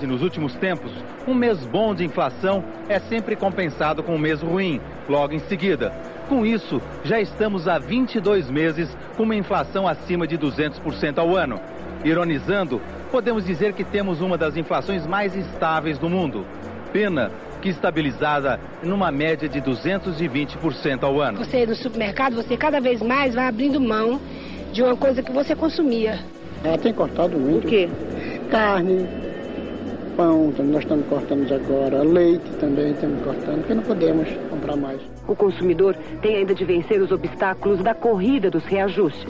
E nos últimos tempos, um mês bom de inflação é sempre compensado com um mês ruim, logo em seguida. Com isso, já estamos há 22 meses com uma inflação acima de 200% ao ano. Ironizando, podemos dizer que temos uma das inflações mais estáveis do mundo. Pena que estabilizada numa média de 220% ao ano. Você no supermercado, você cada vez mais vai abrindo mão de uma coisa que você consumia. Ela tem cortado muito. O quê? Carne, pão, nós estamos cortando agora, leite também estamos cortando, porque não podemos comprar mais. O consumidor tem ainda de vencer os obstáculos da corrida dos reajustes.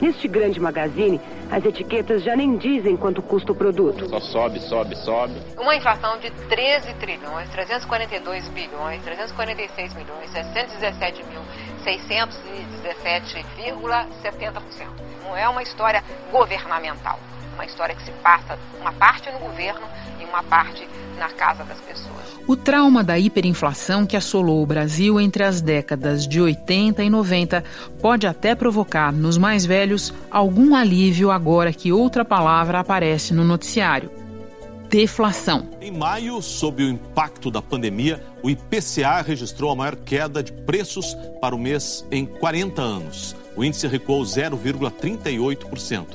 Neste grande magazine, as etiquetas já nem dizem quanto custa o produto. Só sobe, sobe, sobe. Uma inflação de 13 trilhões, 342 bilhões, 346 milhões, 617 mil, 617,70%. Não é uma história governamental, uma história que se passa uma parte no governo e uma parte na casa das pessoas. O trauma da hiperinflação que assolou o Brasil entre as décadas de 80 e 90 pode até provocar nos mais velhos algum alívio agora que outra palavra aparece no noticiário. Deflação. Em maio, sob o impacto da pandemia, o IPCA registrou a maior queda de preços para o mês em 40 anos. O índice recuou 0,38%.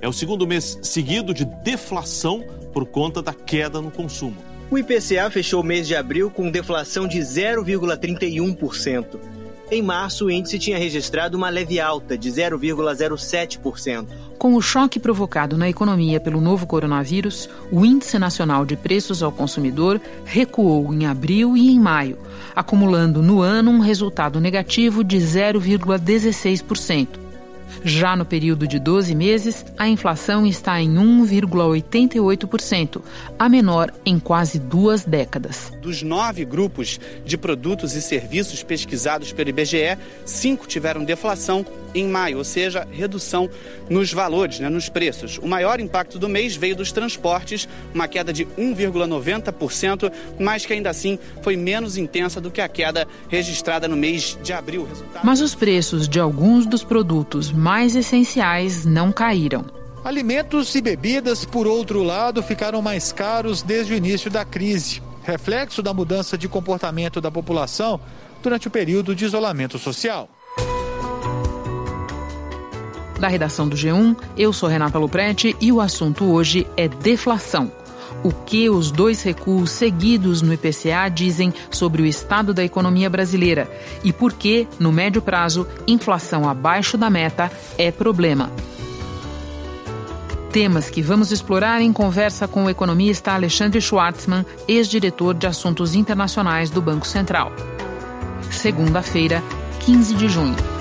É o segundo mês seguido de deflação por conta da queda no consumo. O IPCA fechou o mês de abril com deflação de 0,31%. Em março, o índice tinha registrado uma leve alta de 0,07%. Com o choque provocado na economia pelo novo coronavírus, o Índice Nacional de Preços ao Consumidor recuou em abril e em maio, acumulando no ano um resultado negativo de 0,16%. Já no período de 12 meses, a inflação está em 1,88%, a menor em quase duas décadas. Dos nove grupos de produtos e serviços pesquisados pelo IBGE, cinco tiveram deflação em maio, ou seja, redução nos valores, né, nos preços. O maior impacto do mês veio dos transportes, uma queda de 1,90%, mas que ainda assim foi menos intensa do que a queda registrada no mês de abril. Resultado... Mas os preços de alguns dos produtos mais essenciais não caíram. Alimentos e bebidas, por outro lado, ficaram mais caros desde o início da crise, reflexo da mudança de comportamento da população durante o período de isolamento social. Da redação do G1, eu sou Renata Luprete e o assunto hoje é deflação. O que os dois recuos seguidos no IPCA dizem sobre o estado da economia brasileira e por que, no médio prazo, inflação abaixo da meta é problema. Temas que vamos explorar em conversa com o economista Alexandre Schwartzman, ex-diretor de Assuntos Internacionais do Banco Central. Segunda-feira, 15 de junho.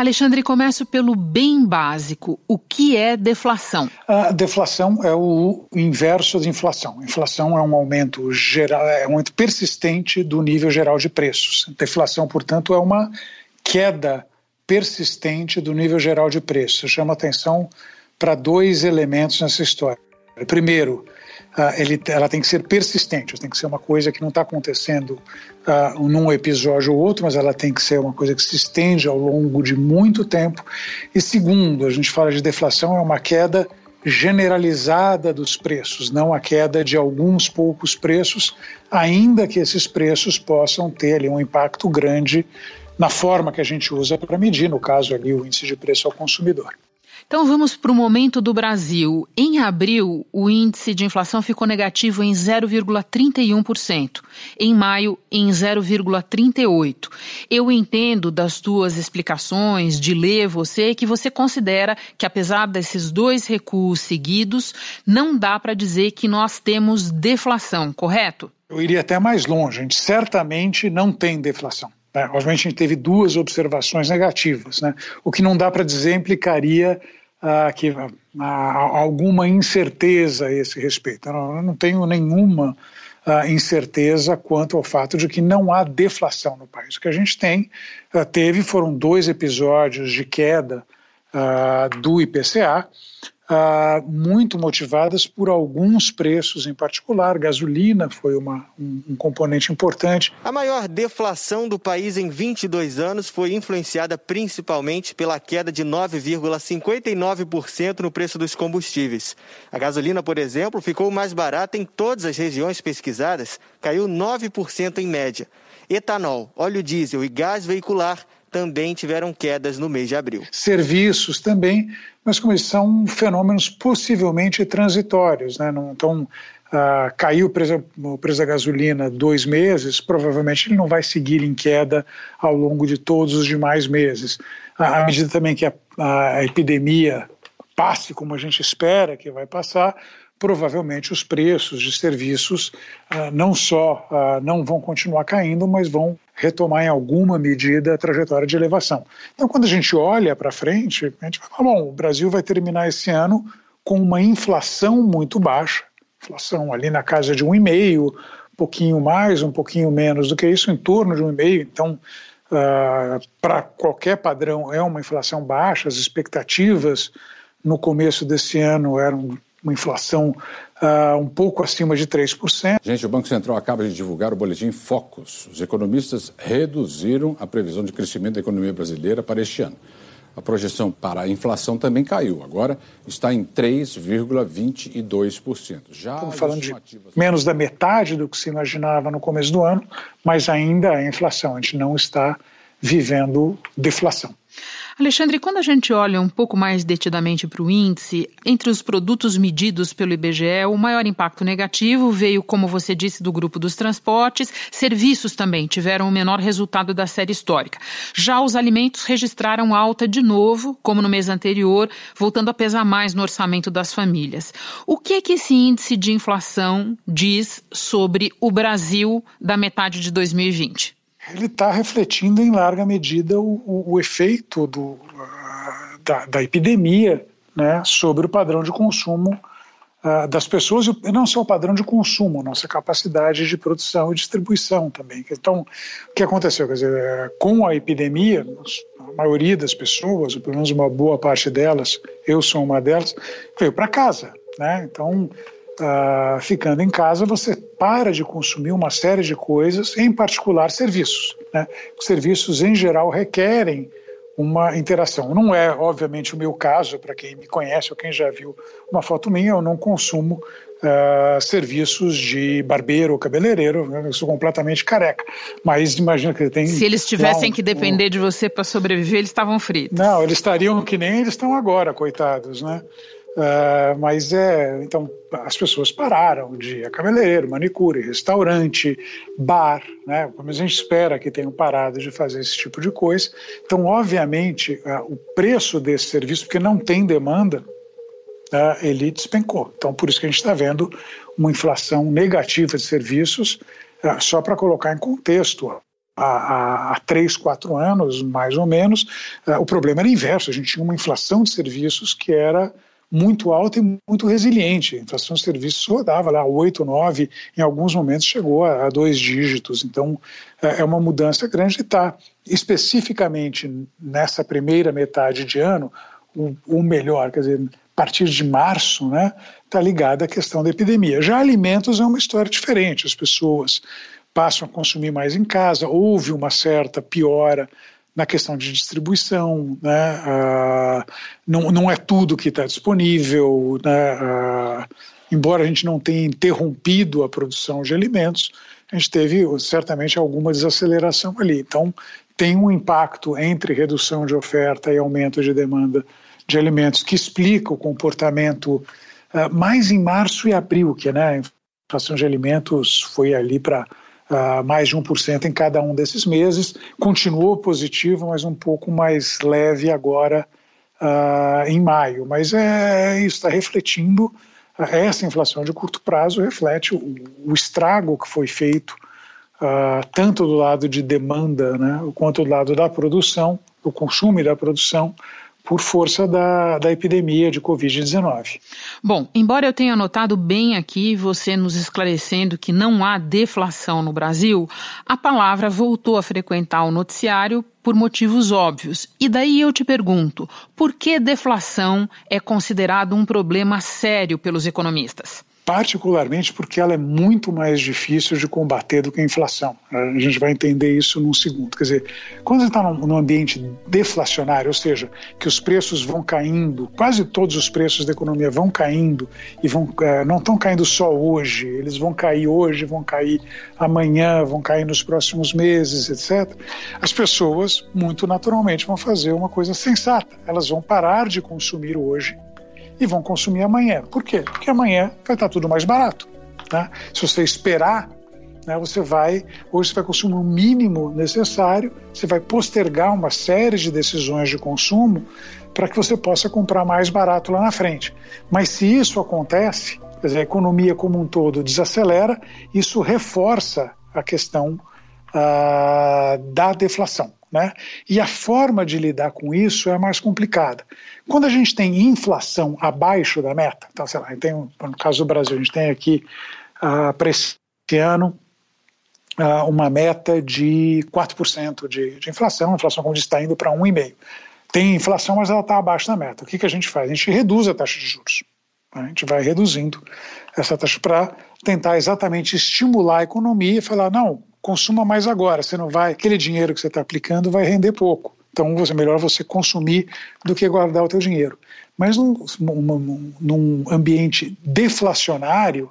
Alexandre, começo pelo bem básico. O que é deflação? A deflação é o inverso de inflação. Inflação é um aumento geral, é um aumento persistente do nível geral de preços. Deflação, portanto, é uma queda persistente do nível geral de preços. Chama atenção para dois elementos nessa história. Primeiro, ele, ela tem que ser persistente, tem que ser uma coisa que não está acontecendo uh, num episódio ou outro, mas ela tem que ser uma coisa que se estende ao longo de muito tempo. E segundo, a gente fala de deflação, é uma queda generalizada dos preços, não a queda de alguns poucos preços, ainda que esses preços possam ter ali um impacto grande na forma que a gente usa para medir, no caso ali o índice de preço ao consumidor. Então vamos para o momento do Brasil. Em abril, o índice de inflação ficou negativo em 0,31%. Em maio, em 0,38%. Eu entendo das tuas explicações, de ler você, que você considera que apesar desses dois recuos seguidos, não dá para dizer que nós temos deflação, correto? Eu iria até mais longe. A gente certamente não tem deflação. Né? Obviamente, a gente teve duas observações negativas. Né? O que não dá para dizer implicaria ah, que ah, alguma incerteza a esse respeito. Eu não, eu não tenho nenhuma ah, incerteza quanto ao fato de que não há deflação no país. O que a gente tem, ah, teve, foram dois episódios de queda ah, do IPCA, muito motivadas por alguns preços em particular. Gasolina foi uma, um, um componente importante. A maior deflação do país em 22 anos foi influenciada principalmente pela queda de 9,59% no preço dos combustíveis. A gasolina, por exemplo, ficou mais barata em todas as regiões pesquisadas, caiu 9% em média. Etanol, óleo diesel e gás veicular também tiveram quedas no mês de abril. Serviços também, mas como eles são fenômenos possivelmente transitórios, né? Não, então, caiu o preço, o preço da gasolina dois meses, provavelmente ele não vai seguir em queda ao longo de todos os demais meses. À medida também que a, a epidemia passe como a gente espera que vai passar, provavelmente os preços de serviços uh, não só uh, não vão continuar caindo, mas vão retomar em alguma medida a trajetória de elevação. Então, quando a gente olha para frente, a gente vai falar, bom, o Brasil vai terminar esse ano com uma inflação muito baixa, inflação ali na casa de um e meio, um pouquinho mais, um pouquinho menos do que isso, em torno de um e meio. Então, uh, para qualquer padrão, é uma inflação baixa. As expectativas no começo desse ano eram uma inflação uh, um pouco acima de 3%. Gente, o Banco Central acaba de divulgar o boletim Focus. Os economistas reduziram a previsão de crescimento da economia brasileira para este ano. A projeção para a inflação também caiu. Agora está em 3,22%. Já Estamos falando de menos da metade do que se imaginava no começo do ano, mas ainda a inflação. A gente não está vivendo deflação. Alexandre, quando a gente olha um pouco mais detidamente para o índice, entre os produtos medidos pelo IBGE, o maior impacto negativo veio, como você disse, do grupo dos transportes. Serviços também tiveram o menor resultado da série histórica. Já os alimentos registraram alta de novo, como no mês anterior, voltando a pesar mais no orçamento das famílias. O que é que esse índice de inflação diz sobre o Brasil da metade de 2020? Ele está refletindo em larga medida o, o, o efeito do, uh, da, da, epidemia né, sobre o padrão de consumo uh, das pessoas e não só o padrão de consumo, nossa capacidade de produção e distribuição também. Então, o que aconteceu? Quer dizer, com a epidemia, a maioria das pessoas, ou pelo menos uma boa parte delas, eu sou uma delas, veio para casa. Né? Então, uh, ficando em casa, você para de consumir uma série de coisas, em particular serviços. Né? Os serviços, em geral, requerem uma interação. Não é, obviamente, o meu caso, para quem me conhece ou quem já viu uma foto minha, eu não consumo Uh, serviços de barbeiro ou cabeleireiro, né? eu sou completamente careca. Mas imagina que tem. Se eles tivessem um, que depender um... de você para sobreviver, eles estavam fritos. Não, eles estariam que nem eles estão agora, coitados, né? Uh, mas é, então as pessoas pararam de ir cabeleireiro, manicure, restaurante, bar, né? Como a gente espera que tenham parado de fazer esse tipo de coisa. Então, obviamente, uh, o preço desse serviço, porque não tem demanda, uh, ele despencou. Então, por isso que a gente está vendo uma inflação negativa de serviços, só para colocar em contexto. Há, três, quatro anos, mais ou menos, o problema era inverso. A gente tinha uma inflação de serviços que era muito alta e muito resiliente. A inflação de serviços rodava lá 8, 9, em alguns momentos chegou a, dois dígitos. Então, é, é uma mudança grande e está especificamente nessa primeira metade de ano, o, o melhor, quer dizer, a partir de março, né, está ligada à questão da epidemia. Já alimentos é uma história diferente, as pessoas passam a consumir mais em casa, houve uma certa piora na questão de distribuição, né? Ah, não, não é tudo que está disponível, né? Ah, embora a gente não tenha interrompido a produção de alimentos, a gente teve certamente alguma desaceleração ali. Então, tem um impacto entre redução de oferta e aumento de demanda de alimentos que explica o comportamento uh, mais em março e abril, que né, a inflação de alimentos foi ali para uh, mais de 1% em cada um desses meses. Continuou positivo, mas um pouco mais leve agora uh, em maio. Mas é, isso, está refletindo, essa inflação de curto prazo reflete o, o estrago que foi feito Uh, tanto do lado de demanda né, quanto do lado da produção, do consumo e da produção, por força da, da epidemia de Covid-19. Bom, embora eu tenha notado bem aqui você nos esclarecendo que não há deflação no Brasil, a palavra voltou a frequentar o noticiário por motivos óbvios. E daí eu te pergunto: por que deflação é considerado um problema sério pelos economistas? Particularmente porque ela é muito mais difícil de combater do que a inflação. A gente vai entender isso num segundo. Quer dizer, quando você está num ambiente deflacionário, ou seja, que os preços vão caindo, quase todos os preços da economia vão caindo e vão, é, não estão caindo só hoje, eles vão cair hoje, vão cair amanhã, vão cair nos próximos meses, etc. As pessoas, muito naturalmente, vão fazer uma coisa sensata. Elas vão parar de consumir hoje e vão consumir amanhã. Por quê? Porque amanhã vai estar tudo mais barato. Né? Se você esperar, né, você vai, hoje você vai consumir o mínimo necessário, você vai postergar uma série de decisões de consumo para que você possa comprar mais barato lá na frente. Mas se isso acontece, quer dizer, a economia como um todo desacelera, isso reforça a questão ah, da deflação. Né? E a forma de lidar com isso é mais complicada. Quando a gente tem inflação abaixo da meta, então, sei lá, tem, no caso do Brasil, a gente tem aqui uh, para esse ano uh, uma meta de 4% de, de inflação, a inflação, como disse, está indo para 1,5%. Tem inflação, mas ela está abaixo da meta. O que, que a gente faz? A gente reduz a taxa de juros. A gente vai reduzindo essa taxa para tentar exatamente estimular a economia e falar: não, consuma mais agora, você não vai, aquele dinheiro que você está aplicando vai render pouco. Então, é melhor você consumir do que guardar o teu dinheiro. Mas num, num, ambiente deflacionário,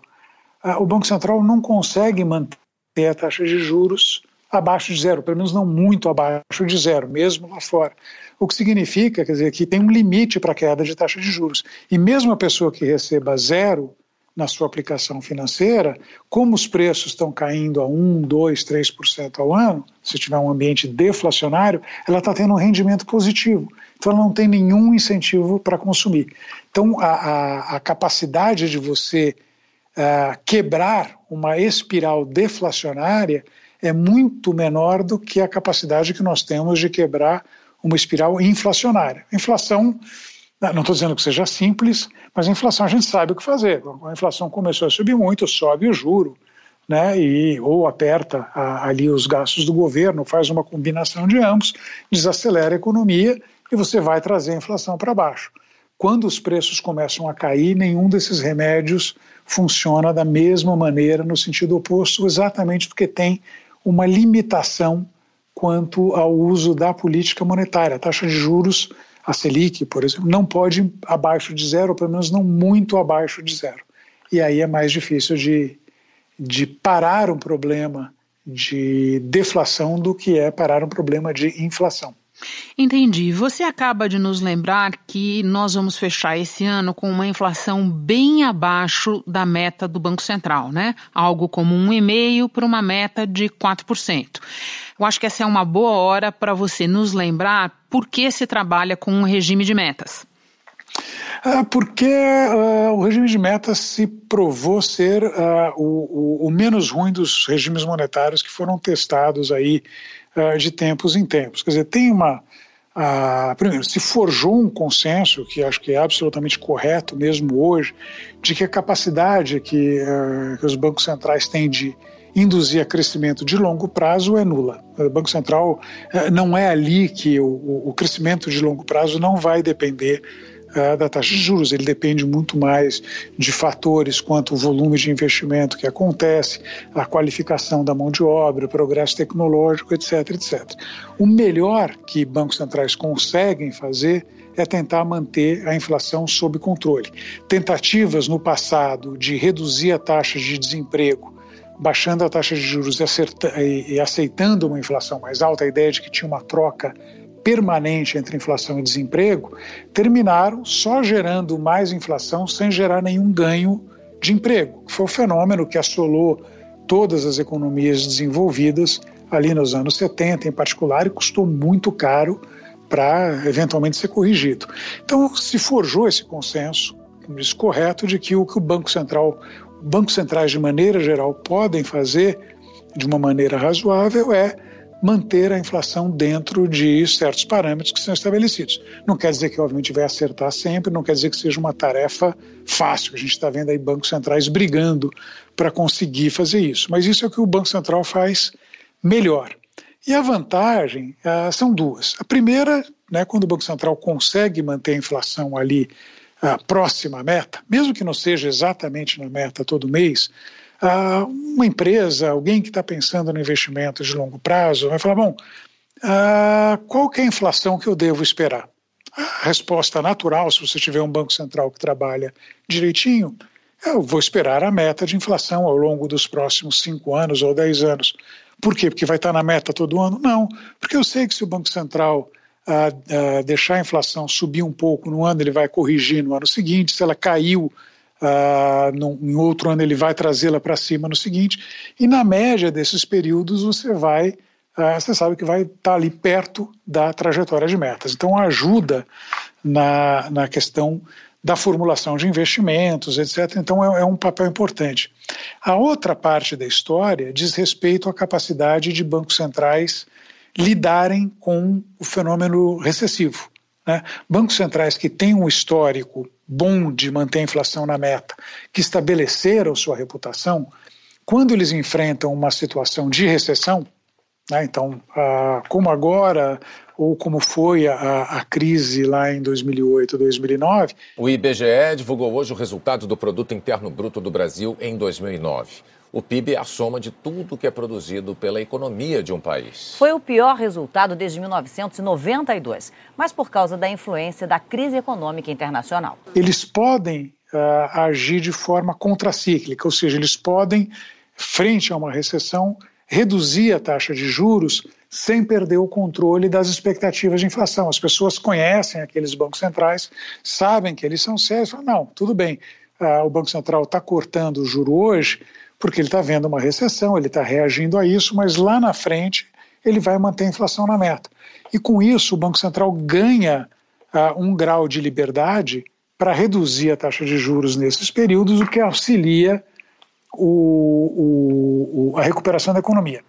o Banco Central não consegue manter a taxa de juros abaixo de zero, pelo menos não muito abaixo de zero, mesmo lá fora. O que significa, quer dizer, que tem um limite para a queda de taxa de juros. E mesmo a pessoa que receba zero na sua aplicação financeira, como os preços estão caindo a 1, 2, 3% ao ano, se tiver um ambiente deflacionário, ela está tendo um rendimento positivo. Então, ela não tem nenhum incentivo para consumir. Então, a, a, a, capacidade de você uh, quebrar uma espiral deflacionária é muito menor do que a capacidade que nós temos de quebrar uma espiral inflacionária. Inflação não estou dizendo que seja simples, mas a inflação a gente sabe o que fazer. A inflação começou a subir muito, sobe o juro, né, e, ou aperta a, ali os gastos do governo, faz uma combinação de ambos, desacelera a economia e você vai trazer a inflação para baixo. Quando os preços começam a cair, nenhum desses remédios funciona da mesma maneira, no sentido oposto, exatamente porque tem uma limitação quanto ao uso da política monetária. A taxa de juros a Selic, por exemplo, não pode abaixo de zero, ou pelo menos não muito abaixo de zero. E aí é mais difícil de, de parar um problema de deflação do que é parar um problema de inflação. Entendi. Você acaba de nos lembrar que nós vamos fechar esse ano com uma inflação bem abaixo da meta do Banco Central, né? Algo como um e-mail para uma meta de 4%. Eu acho que essa é uma boa hora para você nos lembrar por que se trabalha com um regime de metas. É porque uh, o regime de metas se provou ser uh, o, o, menos ruim dos regimes monetários que foram testados aí uh, de tempos em tempos. Quer dizer, tem uma. primeiro, se forjou um consenso, que acho que é absolutamente correto mesmo hoje, de que a capacidade que, que os bancos centrais têm de induzir a crescimento de longo prazo é nula. O Banco Central eh, não é ali que o, o crescimento de longo prazo não vai depender uh, da taxa de juros, ele depende muito mais de fatores quanto o volume de investimento que acontece, a qualificação da mão de obra, o progresso tecnológico, etc, etc. O melhor que bancos centrais conseguem fazer é tentar manter a inflação sob controle. Tentativas no passado de reduzir a taxa de desemprego baixando a taxa de juros e, e aceitando uma inflação mais alta, a ideia de que tinha uma troca permanente entre inflação e desemprego, terminaram só gerando mais inflação sem gerar nenhum ganho de emprego. Foi o fenômeno que assolou todas as economias desenvolvidas ali nos anos 70 em particular e custou muito caro para eventualmente ser corrigido. Então se forjou esse consenso, como disse, correto, de que o que o Banco Central bancos centrais, de maneira geral, podem fazer de uma maneira razoável é manter a inflação dentro de certos parâmetros que são estabelecidos. Não quer dizer que, obviamente, vai acertar sempre, não quer dizer que seja uma tarefa fácil. A gente está vendo aí bancos centrais brigando para conseguir fazer isso. Mas isso é o que o Banco Central faz melhor. E a vantagem ah, são duas. A primeira, né, quando o Banco Central consegue manter a inflação ali ah, próxima meta, mesmo que não seja exatamente na meta todo mês, uma empresa, alguém que está pensando no investimento de longo prazo, vai falar: bom, qual que é a inflação que eu devo esperar? A resposta natural, se você tiver um Banco Central que trabalha direitinho, eu vou esperar a meta de inflação ao longo dos próximos cinco anos ou dez anos. Por quê? Porque vai estar na meta todo ano? Não, porque eu sei que se o Banco Central ah, ah, deixar a inflação subir um pouco no ano, ele vai corrigir no ano seguinte. Se ela caiu Uh, num, em outro ano ele vai trazê-la para cima no seguinte, e na média desses períodos você vai, uh, você sabe que vai estar tá ali perto da trajetória de metas. Então ajuda na, na questão da formulação de investimentos, etc. Então é, é um papel importante. A outra parte da história diz respeito à capacidade de bancos centrais lidarem com o fenômeno recessivo. Né? Bancos centrais que têm um histórico bom de manter a inflação na meta, que estabeleceram sua reputação, quando eles enfrentam uma situação de recessão, né, então, ah, como agora, ou como foi a, a, crise lá em 2008, 2009. O IBGE divulgou hoje o resultado do Produto Interno Bruto do Brasil em 2009. O PIB é a soma de tudo que é produzido pela economia de um país. Foi o pior resultado desde 1992, mas por causa da influência da crise econômica internacional. Eles podem uh, agir de forma contracíclica, ou seja, eles podem, frente a uma recessão, reduzir a taxa de juros sem perder o controle das expectativas de inflação. As pessoas conhecem aqueles bancos centrais, sabem que eles são sérios, falam, não, tudo bem, uh, o Banco Central está cortando o juro hoje, porque ele está vendo uma recessão, ele está reagindo a isso, mas lá na frente ele vai manter a inflação na meta. E com isso, o Banco Central ganha uh, um grau de liberdade para reduzir a taxa de juros nesses períodos, o que auxilia o, o, a recuperação da economia.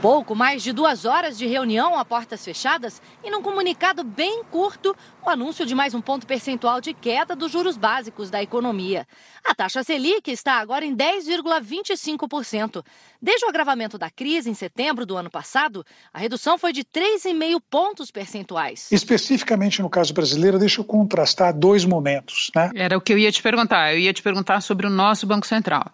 Pouco mais de duas horas de reunião a portas fechadas e num comunicado bem curto, o anúncio de mais um ponto percentual de queda dos juros básicos da economia. A taxa Selic está agora em 10,25%. Desde o agravamento da crise em setembro do ano passado, a redução foi de 3,5 pontos percentuais. Especificamente no caso brasileiro, deixa eu contrastar dois momentos. Né? Era o que eu ia te perguntar. Eu ia te perguntar sobre o nosso Banco Central.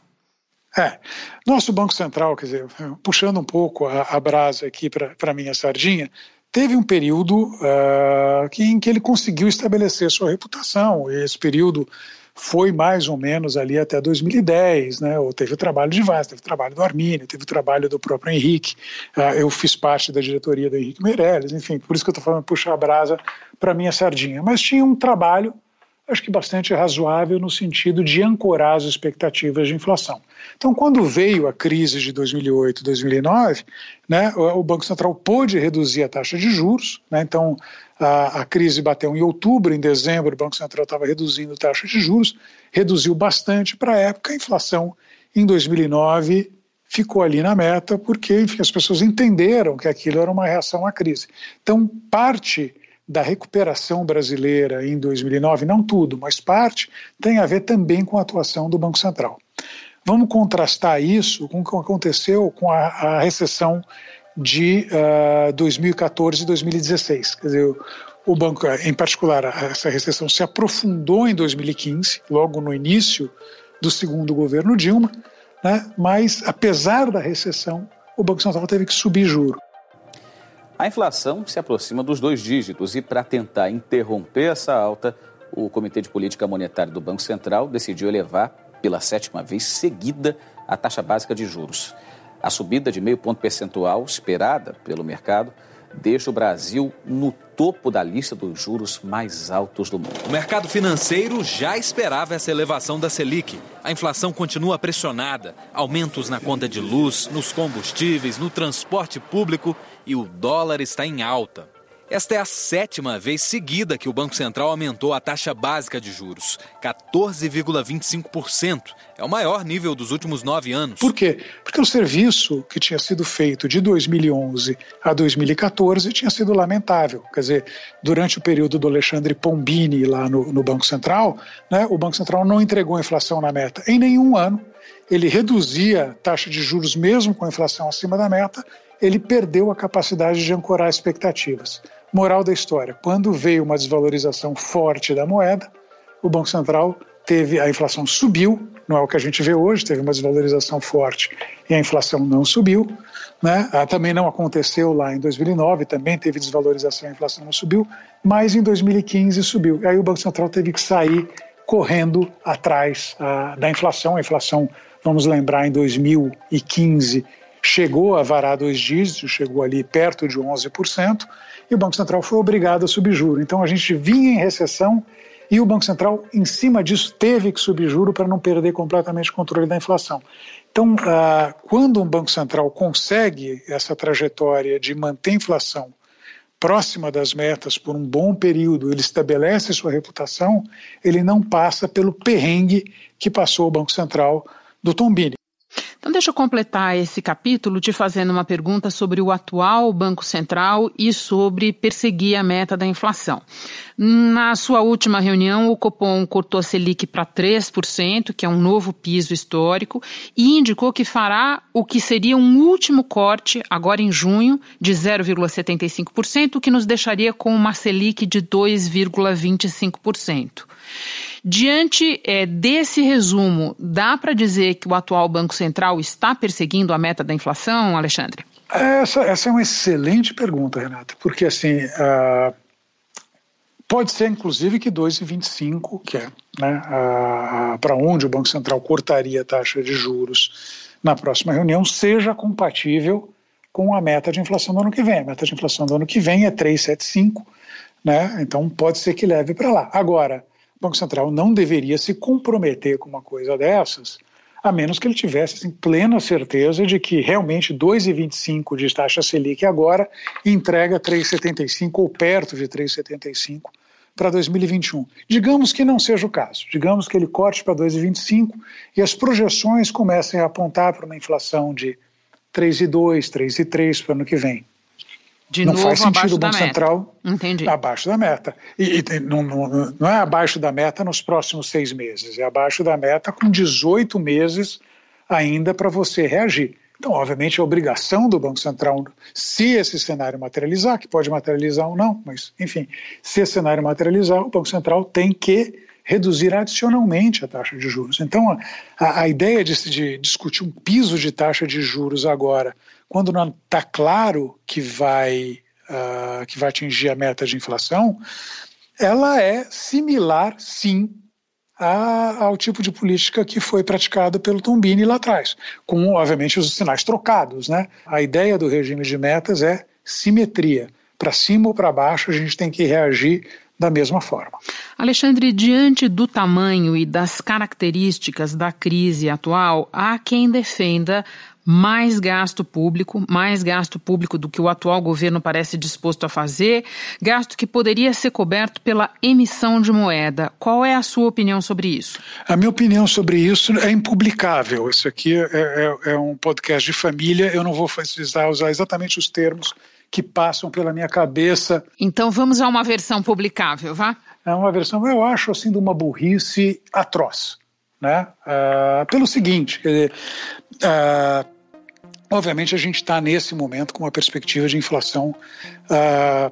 É, nosso Banco Central, quer dizer, puxando um pouco a, a brasa aqui para a minha sardinha, teve um período uh, que, em que ele conseguiu estabelecer sua reputação. Esse período foi mais ou menos ali até 2010, né? Ou teve o trabalho de Vaz, teve o trabalho do Armínio, teve o trabalho do próprio Henrique. Uh, eu fiz parte da diretoria do Henrique Meirelles, enfim, por isso que eu estou falando puxar a brasa para minha sardinha. Mas tinha um trabalho acho que bastante razoável no sentido de ancorar as expectativas de inflação. Então, quando veio a crise de 2008, 2009, né, o Banco Central pôde reduzir a taxa de juros. Né, então, a, a, crise bateu em outubro, em dezembro, o Banco Central estava reduzindo a taxa de juros, reduziu bastante para a época. A inflação em 2009 ficou ali na meta, porque enfim, as pessoas entenderam que aquilo era uma reação à crise. Então, parte da recuperação brasileira em 2009, não tudo, mas parte, tem a ver também com a atuação do Banco Central. Vamos contrastar isso com o que aconteceu com a, a recessão de uh, 2014 e 2016. Quer dizer, o banco, em particular, essa recessão se aprofundou em 2015, logo no início do segundo governo Dilma, né? mas apesar da recessão, o Banco Central teve que subir juro. A inflação se aproxima dos dois dígitos e, para tentar interromper essa alta, o Comitê de Política Monetária do Banco Central decidiu elevar, pela sétima vez seguida, a taxa básica de juros. A subida de meio ponto percentual, esperada pelo mercado, deixa o Brasil no topo da lista dos juros mais altos do mundo. O mercado financeiro já esperava essa elevação da Selic. A inflação continua pressionada, aumentos na conta de luz, nos combustíveis, no transporte público e o dólar está em alta. Esta é a sétima vez seguida que o Banco Central aumentou a taxa básica de juros, 14,25%. É o maior nível dos últimos nove anos. Por quê? Porque o serviço que tinha sido feito de 2011 a 2014 tinha sido lamentável. Quer dizer, durante o período do Alexandre Pombini lá no, no Banco Central, né, o Banco Central não entregou a inflação na meta em nenhum ano. Ele reduzia a taxa de juros mesmo com a inflação acima da meta, ele perdeu a capacidade de ancorar expectativas. Moral da história: quando veio uma desvalorização forte da moeda, o Banco Central teve a inflação subiu, não é o que a gente vê hoje, teve uma desvalorização forte e a inflação não subiu. Né? Ah, também não aconteceu lá em 2009, também teve desvalorização e a inflação não subiu, mas em 2015 subiu. Aí o Banco Central teve que sair correndo atrás ah, da inflação. A inflação, vamos lembrar, em 2015 chegou a varar dois dígitos, chegou ali perto de 11% e o Banco Central foi obrigado a subir juro. Então a gente vinha em recessão e o Banco Central, em cima disso, teve que subir juro para não perder completamente o controle da inflação. Então, ah, quando um Banco Central consegue essa trajetória de manter a inflação próxima das metas por um bom período, ele estabelece sua reputação, ele não passa pelo perrengue que passou o Banco Central do Tombini. Então, deixa eu completar esse capítulo te fazendo uma pergunta sobre o atual Banco Central e sobre perseguir a meta da inflação. Na sua última reunião, o Copom cortou a Selic para 3%, que é um novo piso histórico, e indicou que fará o que seria um último corte, agora em junho, de 0,75%, o que nos deixaria com uma Selic de 2,25%. Diante é, desse resumo, dá para dizer que o atual Banco Central está perseguindo a meta da inflação, Alexandre? Essa, essa é uma excelente pergunta, Renata, porque assim. Uh, pode ser, inclusive, que 2,25, que é né, para onde o Banco Central cortaria a taxa de juros na próxima reunião, seja compatível com a meta de inflação do ano que vem. A meta de inflação do ano que vem é 3,75, né? então pode ser que leve para lá. Agora, o Banco Central não deveria se comprometer com uma coisa dessas, a menos que ele tivesse assim, plena certeza de que realmente 2,25 de taxa Selic agora entrega 3,75 ou perto de 3,75 para 2021. Digamos que não seja o caso, digamos que ele corte para 2,25 e as projeções comecem a apontar para uma inflação de 3,2, 3,3 para o ano que vem. De não novo, faz sentido o Banco. Central Entendi. abaixo da meta. E, e não, não, não é abaixo da meta nos próximos seis meses, é abaixo da meta com 18 meses ainda para você reagir. Então, obviamente, a obrigação do Banco Central, se esse cenário materializar, que pode materializar ou não, mas, enfim, se esse cenário materializar, o Banco Central tem que reduzir adicionalmente a taxa de juros. Então, a, a ideia de, de discutir um piso de taxa de juros agora, quando não está claro que vai, uh, que vai atingir a meta de inflação, ela é similar, sim, a, ao tipo de política que foi praticada pelo Tombini lá atrás, com, obviamente, os sinais trocados. Né? A ideia do regime de metas é simetria. Para cima ou para baixo, a gente tem que reagir da mesma forma. Alexandre, diante do tamanho e das características da crise atual, há quem defenda mais gasto público, mais gasto público do que o atual governo parece disposto a fazer, gasto que poderia ser coberto pela emissão de moeda. Qual é a sua opinião sobre isso? A minha opinião sobre isso é impublicável. Isso aqui é, é, é um podcast de família, eu não vou precisar usar exatamente os termos que passam pela minha cabeça. Então vamos a uma versão publicável, vá? É uma versão, eu acho, assim, de uma burrice atroz. Né? Uh, pelo seguinte, quer dizer, uh, Obviamente, a gente está nesse momento com uma perspectiva de inflação, uh,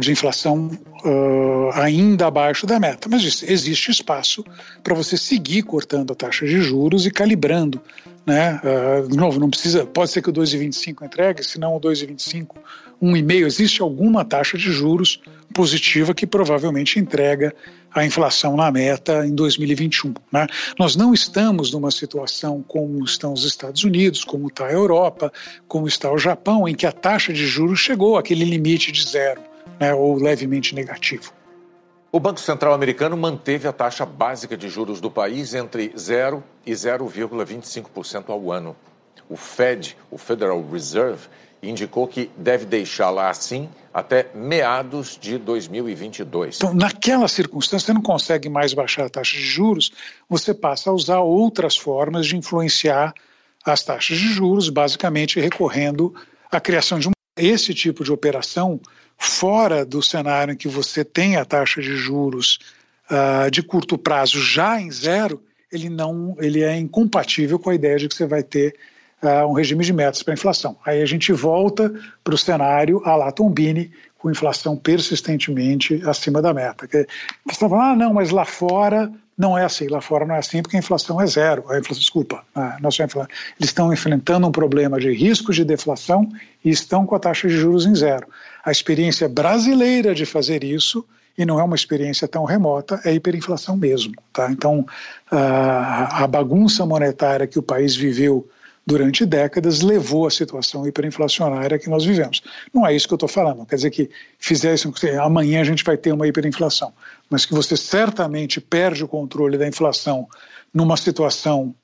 de inflação uh, ainda abaixo da meta, mas existe espaço para você seguir cortando a taxa de juros e calibrando. Né? de novo, não precisa, pode ser que o 2,25 entregue, se não o 2,25 1,5%, existe alguma taxa de juros positiva que provavelmente entrega a inflação na meta em 2021. Né? Nós não estamos numa situação como estão os Estados Unidos, como está a Europa, como está o Japão, em que a taxa de juros chegou àquele limite de zero, né, ou levemente negativo. O Banco Central americano manteve a taxa básica de juros do país entre 0 e 0,25% ao ano. O Fed, o Federal Reserve, indicou que deve deixá-la assim até meados de 2022. Então, naquela circunstância, você não consegue mais baixar a taxa de juros, você passa a usar outras formas de influenciar as taxas de juros, basicamente recorrendo à criação de um. Esse tipo de operação, fora do cenário em que você tem a taxa de juros uh, de curto prazo já em zero, ele não, ele é incompatível com a ideia de que você vai ter uh, um regime de metas para inflação. Aí a gente volta para o cenário a la Tombini, com inflação persistentemente acima da meta. Você está falando, ah, não, mas lá fora não é assim. Lá fora não é assim porque a inflação é zero. A inflação, desculpa, não só inflação. Eles estão enfrentando um problema de riscos de deflação e estão com a taxa de juros em zero. A experiência brasileira de fazer isso e não é uma experiência tão remota, é hiperinflação mesmo. Tá? Então, a bagunça monetária que o país viveu durante décadas levou à situação hiperinflacionária que nós vivemos. Não é isso que eu estou falando, quer dizer que fizer isso, amanhã a gente vai ter uma hiperinflação, mas que você certamente perde o controle da inflação numa situação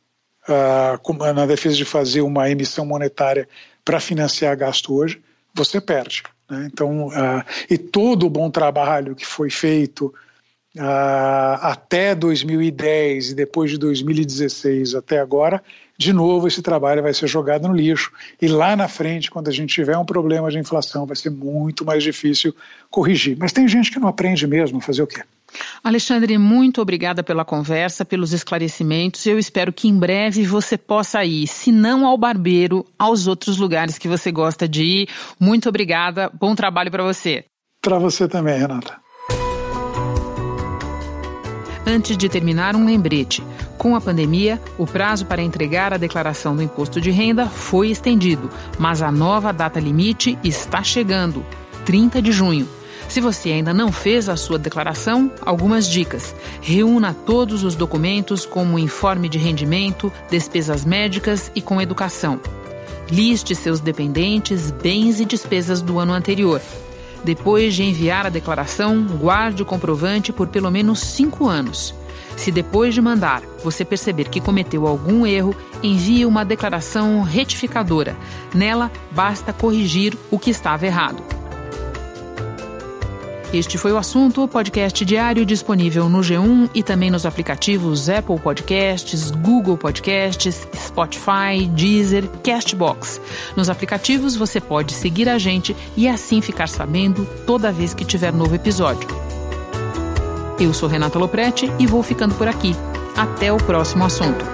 uh, na defesa de fazer uma emissão monetária para financiar gasto hoje, você perde. Né? Então, uh, e todo o bom trabalho que foi feito uh, até 2010 e depois de 2016 até agora, de novo esse trabalho vai ser jogado no lixo. E lá na frente, quando a gente tiver um problema de inflação, vai ser muito mais difícil corrigir. Mas tem gente que não aprende mesmo, fazer o quê? Alexandre, muito obrigada pela conversa, pelos esclarecimentos. Eu espero que em breve você possa ir, se não ao barbeiro, aos outros lugares que você gosta de ir. Muito obrigada. Bom trabalho para você. Para você também, Renata. Antes de terminar, um lembrete. Com a pandemia, o prazo para entregar a declaração do imposto de renda foi estendido, mas a nova data limite está chegando 30 de junho. Se você ainda não fez a sua declaração, algumas dicas. Reúna todos os documentos, como informe de rendimento, despesas médicas e com educação. Liste seus dependentes, bens e despesas do ano anterior. Depois de enviar a declaração, guarde o comprovante por pelo menos cinco anos. Se depois de mandar você perceber que cometeu algum erro, envie uma declaração retificadora. Nela, basta corrigir o que estava errado. Este foi o assunto, podcast diário disponível no G1 e também nos aplicativos Apple Podcasts, Google Podcasts, Spotify, Deezer, Castbox. Nos aplicativos você pode seguir a gente e assim ficar sabendo toda vez que tiver novo episódio. Eu sou Renata Loprete e vou ficando por aqui. Até o próximo assunto.